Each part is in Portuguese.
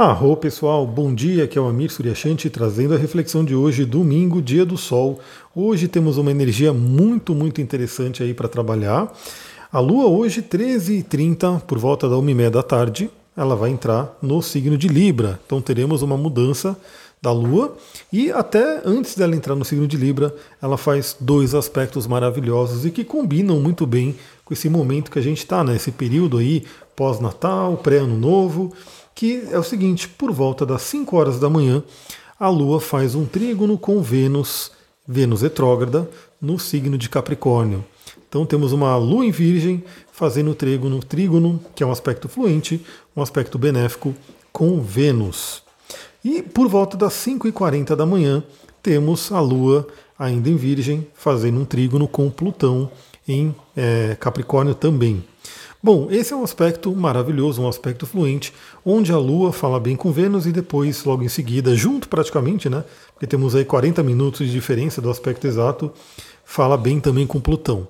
Arro pessoal, bom dia, aqui é o Amir Suryashanti trazendo a reflexão de hoje, domingo, dia do sol. Hoje temos uma energia muito, muito interessante aí para trabalhar. A lua hoje, 13h30, por volta da 1h30 da tarde, ela vai entrar no signo de Libra. Então teremos uma mudança da lua e até antes dela entrar no signo de Libra, ela faz dois aspectos maravilhosos e que combinam muito bem com esse momento que a gente está, né? Esse período aí pós-natal, pré-ano novo que é o seguinte: por volta das 5 horas da manhã, a Lua faz um trígono com Vênus, Vênus retrógrada, no signo de Capricórnio. Então temos uma Lua em Virgem fazendo trígono, trígono, que é um aspecto fluente, um aspecto benéfico com Vênus. E por volta das 5h40 da manhã, temos a Lua ainda em Virgem fazendo um trígono com Plutão em é, Capricórnio também. Bom, esse é um aspecto maravilhoso, um aspecto fluente, onde a Lua fala bem com Vênus e depois, logo em seguida, junto praticamente, né? Porque temos aí 40 minutos de diferença do aspecto exato, fala bem também com Plutão.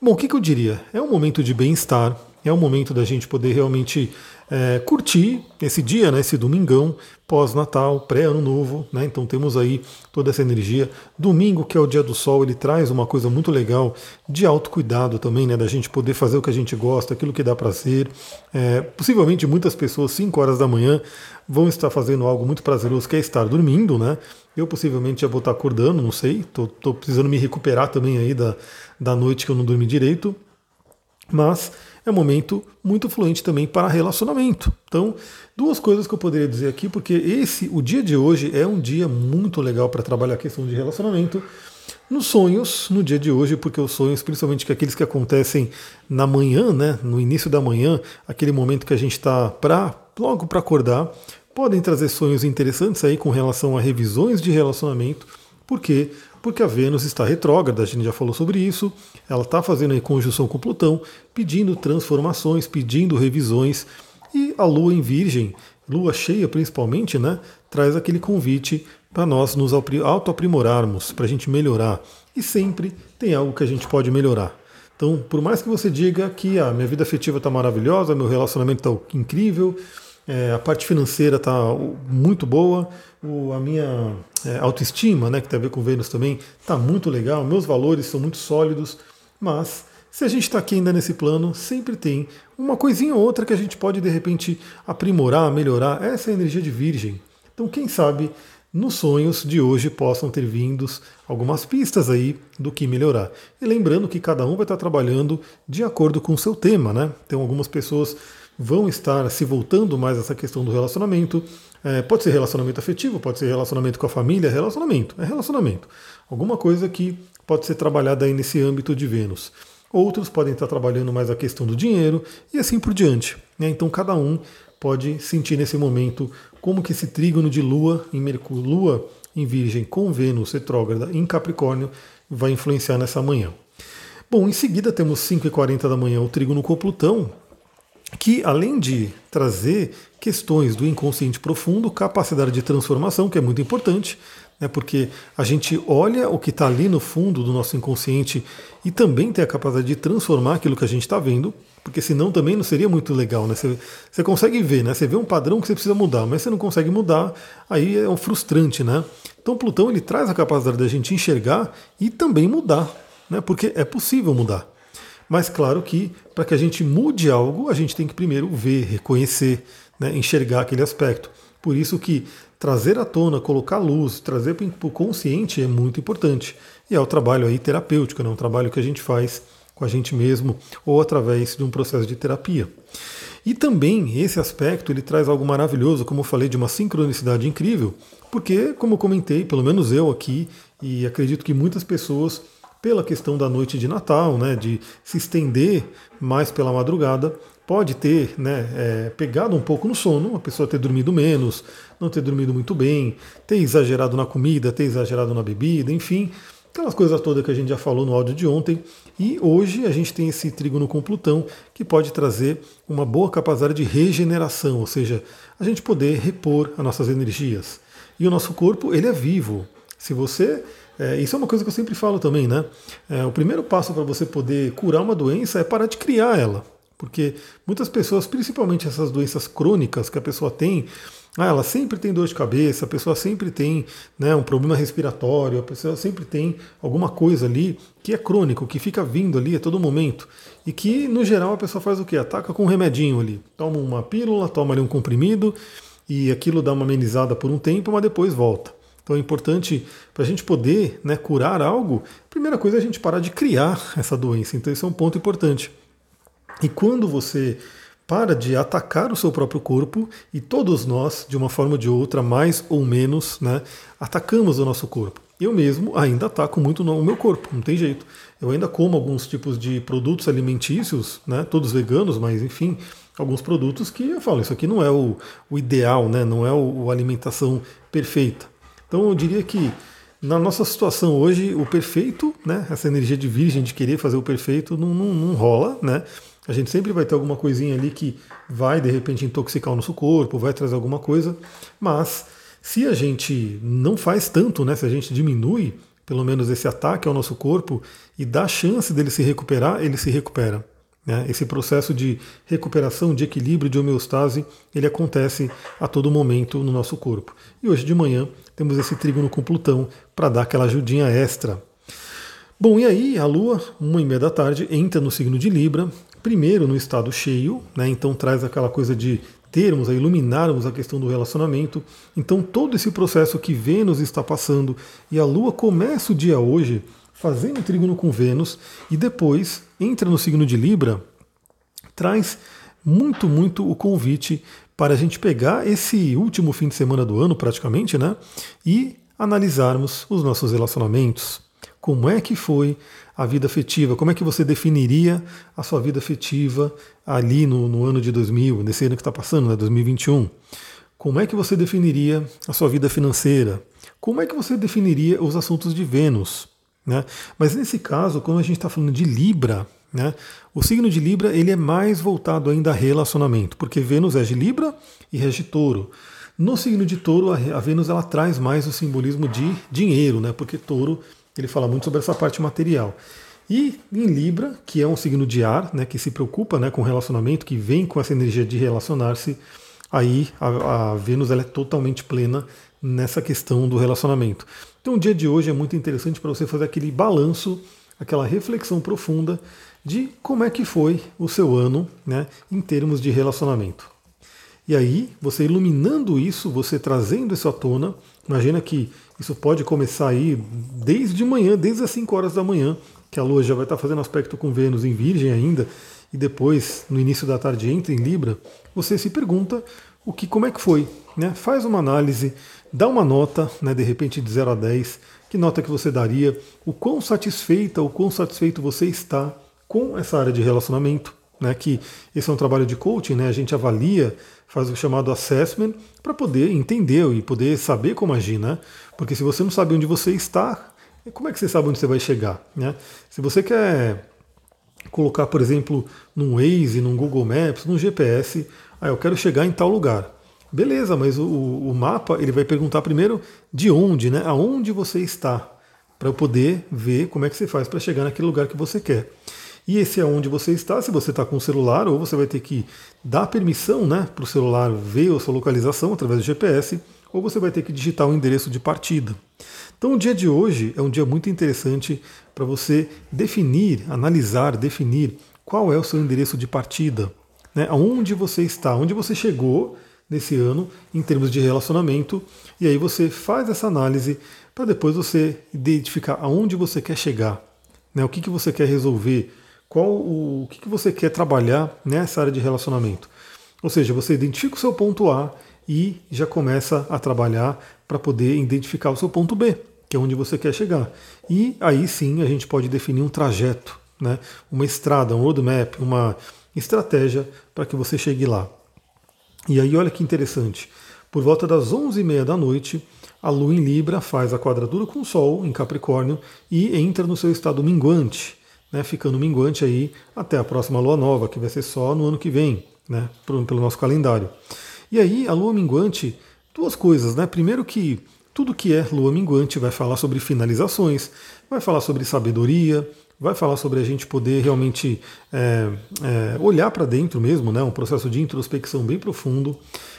Bom, o que, que eu diria? É um momento de bem-estar, é um momento da gente poder realmente é, curtir esse dia, né, esse domingão, pós-natal, pré-ano novo. Né, então temos aí toda essa energia. Domingo, que é o dia do sol, ele traz uma coisa muito legal de autocuidado também, né, da gente poder fazer o que a gente gosta, aquilo que dá prazer. É, possivelmente muitas pessoas, 5 horas da manhã, vão estar fazendo algo muito prazeroso, que é estar dormindo, né? Eu possivelmente já vou estar acordando, não sei, estou precisando me recuperar também aí da, da noite que eu não dormi direito. Mas é um momento muito fluente também para relacionamento. Então, duas coisas que eu poderia dizer aqui, porque esse, o dia de hoje é um dia muito legal para trabalhar a questão de relacionamento. Nos sonhos, no dia de hoje, porque os sonhos, principalmente que aqueles que acontecem na manhã, né, no início da manhã, aquele momento que a gente está para logo para acordar, podem trazer sonhos interessantes aí com relação a revisões de relacionamento, porque porque a Vênus está retrógrada, a gente já falou sobre isso, ela está fazendo conjunção com Plutão, pedindo transformações, pedindo revisões, e a Lua em Virgem, Lua cheia principalmente, né, traz aquele convite para nós nos auto-aprimorarmos, para a gente melhorar. E sempre tem algo que a gente pode melhorar. Então, por mais que você diga que a ah, minha vida afetiva está maravilhosa, meu relacionamento está incrível, é, a parte financeira está muito boa, o, a minha é, autoestima, né, que tem a ver com Vênus também, está muito legal, meus valores são muito sólidos, mas se a gente está aqui ainda nesse plano, sempre tem uma coisinha ou outra que a gente pode de repente aprimorar, melhorar. Essa é a energia de Virgem. Então, quem sabe nos sonhos de hoje possam ter vindos algumas pistas aí do que melhorar. E lembrando que cada um vai estar trabalhando de acordo com o seu tema, né? Tem algumas pessoas vão estar se voltando mais a essa questão do relacionamento. É, pode ser relacionamento afetivo, pode ser relacionamento com a família, relacionamento, é relacionamento. Alguma coisa que pode ser trabalhada aí nesse âmbito de Vênus. Outros podem estar trabalhando mais a questão do dinheiro e assim por diante. Né? Então cada um pode sentir nesse momento como que esse trígono de Lua em Mercúrio, Lua em Virgem com Vênus retrógrada em Capricórnio vai influenciar nessa manhã. Bom, em seguida temos 5h40 da manhã o trígono com Plutão, que além de trazer questões do inconsciente profundo, capacidade de transformação, que é muito importante, né, porque a gente olha o que está ali no fundo do nosso inconsciente e também tem a capacidade de transformar aquilo que a gente está vendo, porque senão também não seria muito legal. Né? Você, consegue ver, né? você vê um padrão que você precisa mudar, mas você não consegue mudar, aí é um frustrante. Né? Então Plutão ele traz a capacidade da gente enxergar e também mudar, né? porque é possível mudar. Mas claro que para que a gente mude algo, a gente tem que primeiro ver, reconhecer, né, enxergar aquele aspecto. Por isso que trazer à tona, colocar luz, trazer para o consciente é muito importante. E é o trabalho aí terapêutico, né, um trabalho que a gente faz com a gente mesmo ou através de um processo de terapia. E também esse aspecto ele traz algo maravilhoso, como eu falei, de uma sincronicidade incrível, porque, como eu comentei, pelo menos eu aqui, e acredito que muitas pessoas pela questão da noite de Natal, né, de se estender mais pela madrugada, pode ter né, é, pegado um pouco no sono, a pessoa ter dormido menos, não ter dormido muito bem, ter exagerado na comida, ter exagerado na bebida, enfim, aquelas coisas todas que a gente já falou no áudio de ontem. E hoje a gente tem esse trígono com Plutão que pode trazer uma boa capacidade de regeneração, ou seja, a gente poder repor as nossas energias. E o nosso corpo, ele é vivo. Se você é, isso é uma coisa que eu sempre falo também, né? É, o primeiro passo para você poder curar uma doença é parar de criar ela. Porque muitas pessoas, principalmente essas doenças crônicas que a pessoa tem, Ah, ela sempre tem dor de cabeça, a pessoa sempre tem né, um problema respiratório, a pessoa sempre tem alguma coisa ali que é crônico, que fica vindo ali a todo momento. E que, no geral, a pessoa faz o quê? Ataca com um remedinho ali. Toma uma pílula, toma ali um comprimido e aquilo dá uma amenizada por um tempo, mas depois volta. Então é importante para a gente poder né, curar algo, a primeira coisa é a gente parar de criar essa doença. Então isso é um ponto importante. E quando você para de atacar o seu próprio corpo e todos nós, de uma forma ou de outra, mais ou menos, né, atacamos o nosso corpo. Eu mesmo ainda ataco muito o meu corpo, não tem jeito. Eu ainda como alguns tipos de produtos alimentícios, né, todos veganos, mas enfim, alguns produtos que eu falo, isso aqui não é o, o ideal, né, não é o, a alimentação perfeita. Então eu diria que na nossa situação hoje, o perfeito, né, essa energia de virgem de querer fazer o perfeito, não, não, não rola, né? A gente sempre vai ter alguma coisinha ali que vai de repente intoxicar o nosso corpo, vai trazer alguma coisa, mas se a gente não faz tanto, né, se a gente diminui pelo menos esse ataque ao nosso corpo e dá chance dele se recuperar, ele se recupera. Né? Esse processo de recuperação, de equilíbrio, de homeostase, ele acontece a todo momento no nosso corpo. E hoje de manhã temos esse trígono com Plutão para dar aquela ajudinha extra. Bom, e aí a Lua, uma e meia da tarde, entra no signo de Libra, primeiro no estado cheio, né? então traz aquela coisa de termos, a iluminarmos a questão do relacionamento. Então todo esse processo que Vênus está passando e a Lua começa o dia hoje fazendo trígono com Vênus e depois entra no signo de Libra, traz muito, muito o convite para a gente pegar esse último fim de semana do ano, praticamente, né? E analisarmos os nossos relacionamentos. Como é que foi a vida afetiva? Como é que você definiria a sua vida afetiva ali no, no ano de 2000, nesse ano que está passando, né, 2021? Como é que você definiria a sua vida financeira? Como é que você definiria os assuntos de Vênus? Né? Mas nesse caso, como a gente está falando de Libra, né, o signo de Libra ele é mais voltado ainda a relacionamento, porque Vênus é de Libra e rege Touro. No signo de Touro, a Vênus ela traz mais o simbolismo de dinheiro, né, porque Touro ele fala muito sobre essa parte material. E em Libra, que é um signo de ar, né, que se preocupa né, com relacionamento, que vem com essa energia de relacionar-se, aí a, a Vênus ela é totalmente plena nessa questão do relacionamento. Então o dia de hoje é muito interessante para você fazer aquele balanço, aquela reflexão profunda de como é que foi o seu ano né, em termos de relacionamento. E aí, você iluminando isso, você trazendo isso à tona, imagina que isso pode começar aí desde manhã, desde as 5 horas da manhã, que a Lua já vai estar fazendo aspecto com Vênus em Virgem ainda, e depois, no início da tarde, entra em Libra, você se pergunta o que, como é que foi. Né? Faz uma análise, dá uma nota, né, de repente de 0 a 10, que nota que você daria, o quão satisfeita, o quão satisfeito você está com essa área de relacionamento, né, que esse é um trabalho de coaching, né, a gente avalia, faz o chamado assessment para poder entender e poder saber como agir, né? Porque se você não sabe onde você está, como é que você sabe onde você vai chegar, né? Se você quer colocar, por exemplo, num Waze, num Google Maps, num GPS, ah, eu quero chegar em tal lugar. Beleza, mas o, o mapa ele vai perguntar primeiro de onde, né? Aonde você está, para eu poder ver como é que você faz para chegar naquele lugar que você quer. E esse é onde você está, se você está com o celular, ou você vai ter que dar permissão né, para o celular ver a sua localização através do GPS, ou você vai ter que digitar o endereço de partida. Então o dia de hoje é um dia muito interessante para você definir, analisar, definir qual é o seu endereço de partida, né, aonde você está, onde você chegou nesse ano em termos de relacionamento, e aí você faz essa análise para depois você identificar aonde você quer chegar, né, o que, que você quer resolver, qual o, o que, que você quer trabalhar nessa área de relacionamento. Ou seja, você identifica o seu ponto A e já começa a trabalhar para poder identificar o seu ponto B, que é onde você quer chegar. E aí sim a gente pode definir um trajeto, né? uma estrada, um roadmap, uma estratégia para que você chegue lá. E aí olha que interessante, por volta das 11h30 da noite, a Lua em Libra faz a quadratura com o Sol em Capricórnio e entra no seu estado minguante né, ficando minguante aí até a próxima lua nova, que vai ser só no ano que vem, né, pelo nosso calendário. E aí, a lua minguante, duas coisas, né? Primeiro que tudo que é lua minguante vai falar sobre finalizações, vai falar sobre sabedoria, vai falar sobre a gente poder realmente é, é, olhar para dentro mesmo, né? um processo de introspecção bem profundo.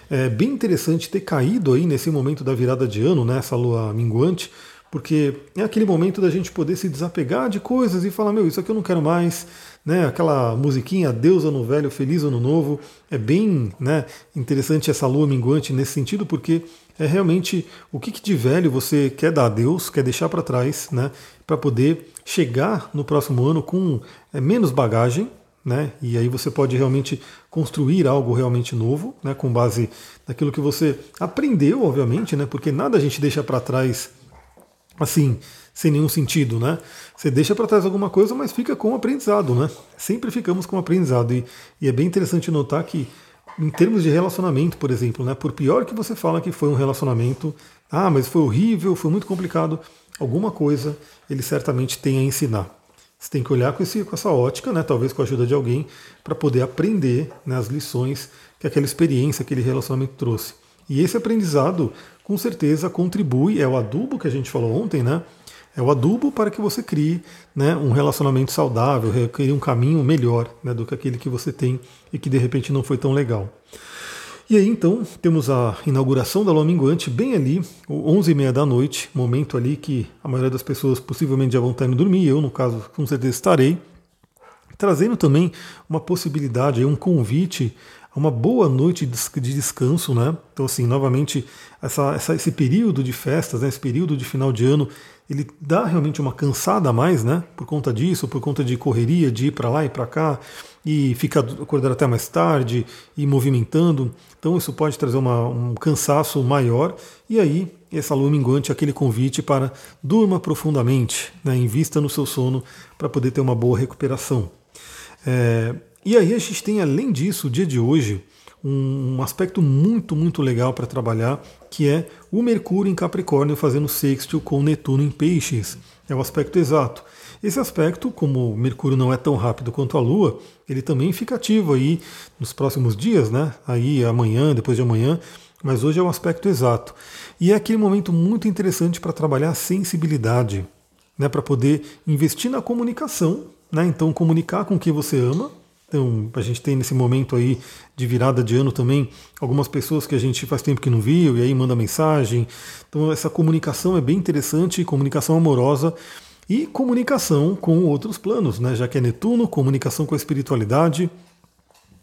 É bem interessante ter caído aí nesse momento da virada de ano, né? essa lua minguante, porque é aquele momento da gente poder se desapegar de coisas e falar, meu, isso aqui eu não quero mais, né? Aquela musiquinha Deus ano velho, feliz ano novo, é bem, né, interessante essa lua minguante nesse sentido, porque é realmente o que, que de velho você quer dar a Deus, quer deixar para trás, né, para poder chegar no próximo ano com é, menos bagagem, né, e aí você pode realmente construir algo realmente novo, né, com base naquilo que você aprendeu, obviamente, né, porque nada a gente deixa para trás assim, sem nenhum sentido, né? Você deixa para trás alguma coisa, mas fica com o aprendizado, né? Sempre ficamos com o aprendizado. E, e, é bem interessante notar que, em termos de relacionamento, por exemplo, né? Por pior que você fala que foi um relacionamento, ah, mas foi horrível, foi muito complicado, alguma coisa ele certamente tem a ensinar. Você tem que olhar com, esse, com essa ótica, né? Talvez com a ajuda de alguém, para poder aprender né, as lições que aquela experiência, aquele relacionamento trouxe. E esse aprendizado, com certeza, contribui, é o adubo que a gente falou ontem, né? É o adubo para que você crie né, um relacionamento saudável, crie um caminho melhor né, do que aquele que você tem e que de repente não foi tão legal. E aí então temos a inauguração da lua minguante bem ali, 11h30 da noite, momento ali que a maioria das pessoas possivelmente já vão estar indo dormir, eu no caso com certeza estarei, trazendo também uma possibilidade, um convite uma boa noite de descanso, né? Então, assim, novamente, essa, essa, esse período de festas, né? esse período de final de ano, ele dá realmente uma cansada a mais, né? Por conta disso, por conta de correria, de ir para lá e para cá, e ficar acordar até mais tarde, e movimentando. Então, isso pode trazer uma, um cansaço maior. E aí, essa lua minguante aquele convite para durma profundamente, né? invista no seu sono para poder ter uma boa recuperação. É, e aí a gente tem, além disso, o dia de hoje, um aspecto muito, muito legal para trabalhar, que é o Mercúrio em Capricórnio fazendo sextil com Netuno em Peixes. É o aspecto exato. Esse aspecto, como o Mercúrio não é tão rápido quanto a Lua, ele também fica ativo aí nos próximos dias, né? Aí amanhã, depois de amanhã, mas hoje é o aspecto exato. E é aquele momento muito interessante para trabalhar a sensibilidade, né? Para poder investir na comunicação, né? Então comunicar com quem você ama, então, a gente tem nesse momento aí de virada de ano também algumas pessoas que a gente faz tempo que não viu e aí manda mensagem. Então, essa comunicação é bem interessante, comunicação amorosa e comunicação com outros planos, né? Já que é Netuno, comunicação com a espiritualidade.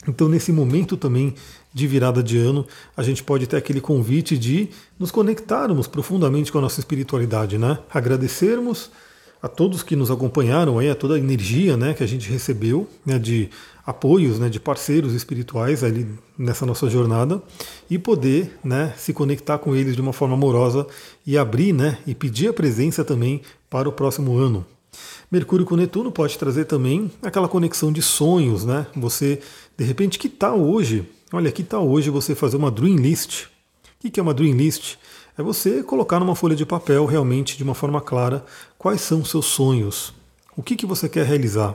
Então, nesse momento também de virada de ano, a gente pode ter aquele convite de nos conectarmos profundamente com a nossa espiritualidade, né? Agradecermos a todos que nos acompanharam aí, a toda a energia né, que a gente recebeu né, de apoios, né, de parceiros espirituais ali nessa nossa jornada e poder né, se conectar com eles de uma forma amorosa e abrir né, e pedir a presença também para o próximo ano. Mercúrio com Netuno pode trazer também aquela conexão de sonhos, né? Você, de repente, que tal hoje? Olha, que tal hoje você fazer uma Dream List? O que é uma Dream List? É você colocar numa folha de papel realmente de uma forma clara quais são os seus sonhos, o que, que você quer realizar.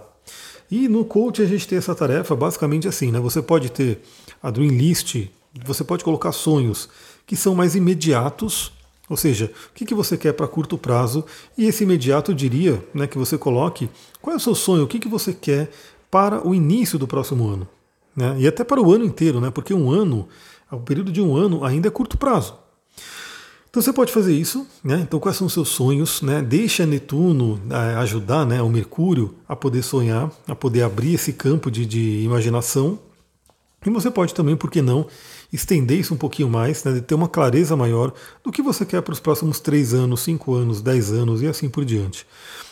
E no coach a gente tem essa tarefa basicamente assim, né? Você pode ter a Dream List, você pode colocar sonhos que são mais imediatos, ou seja, o que, que você quer para curto prazo, e esse imediato eu diria né, que você coloque qual é o seu sonho, o que, que você quer para o início do próximo ano. Né? E até para o ano inteiro, né? porque um ano, o período de um ano ainda é curto prazo. Então você pode fazer isso, né? Então quais são os seus sonhos, né? Deixa Netuno é, ajudar, né, o Mercúrio a poder sonhar, a poder abrir esse campo de, de imaginação. E você pode também, por que não, estender isso um pouquinho mais, né, ter uma clareza maior do que você quer para os próximos 3 anos, 5 anos, 10 anos e assim por diante.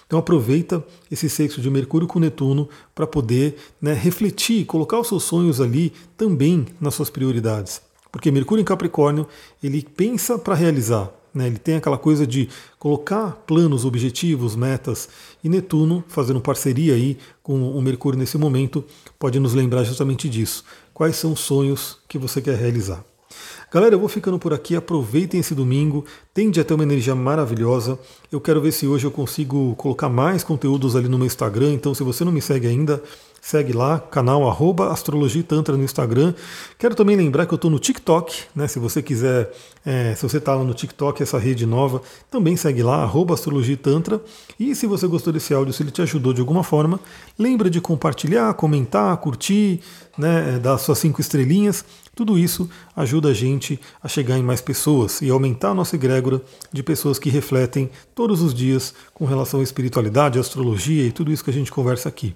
Então aproveita esse sexo de Mercúrio com Netuno para poder né, refletir, colocar os seus sonhos ali também nas suas prioridades. Porque Mercúrio em Capricórnio, ele pensa para realizar, né? ele tem aquela coisa de colocar planos, objetivos, metas, e Netuno, fazendo parceria aí com o Mercúrio nesse momento, pode nos lembrar justamente disso. Quais são os sonhos que você quer realizar? Galera, eu vou ficando por aqui. Aproveitem esse domingo. Tende a ter uma energia maravilhosa. Eu quero ver se hoje eu consigo colocar mais conteúdos ali no meu Instagram. Então, se você não me segue ainda, Segue lá, canal arroba Astrologia Tantra no Instagram. Quero também lembrar que eu estou no TikTok, né? Se você quiser, é, se você está lá no TikTok, essa rede nova, também segue lá, arroba Astrologia Tantra. E se você gostou desse áudio, se ele te ajudou de alguma forma, lembra de compartilhar, comentar, curtir, né? Dar suas cinco estrelinhas. Tudo isso ajuda a gente a chegar em mais pessoas e aumentar a nossa egrégora de pessoas que refletem todos os dias com relação à espiritualidade, astrologia e tudo isso que a gente conversa aqui.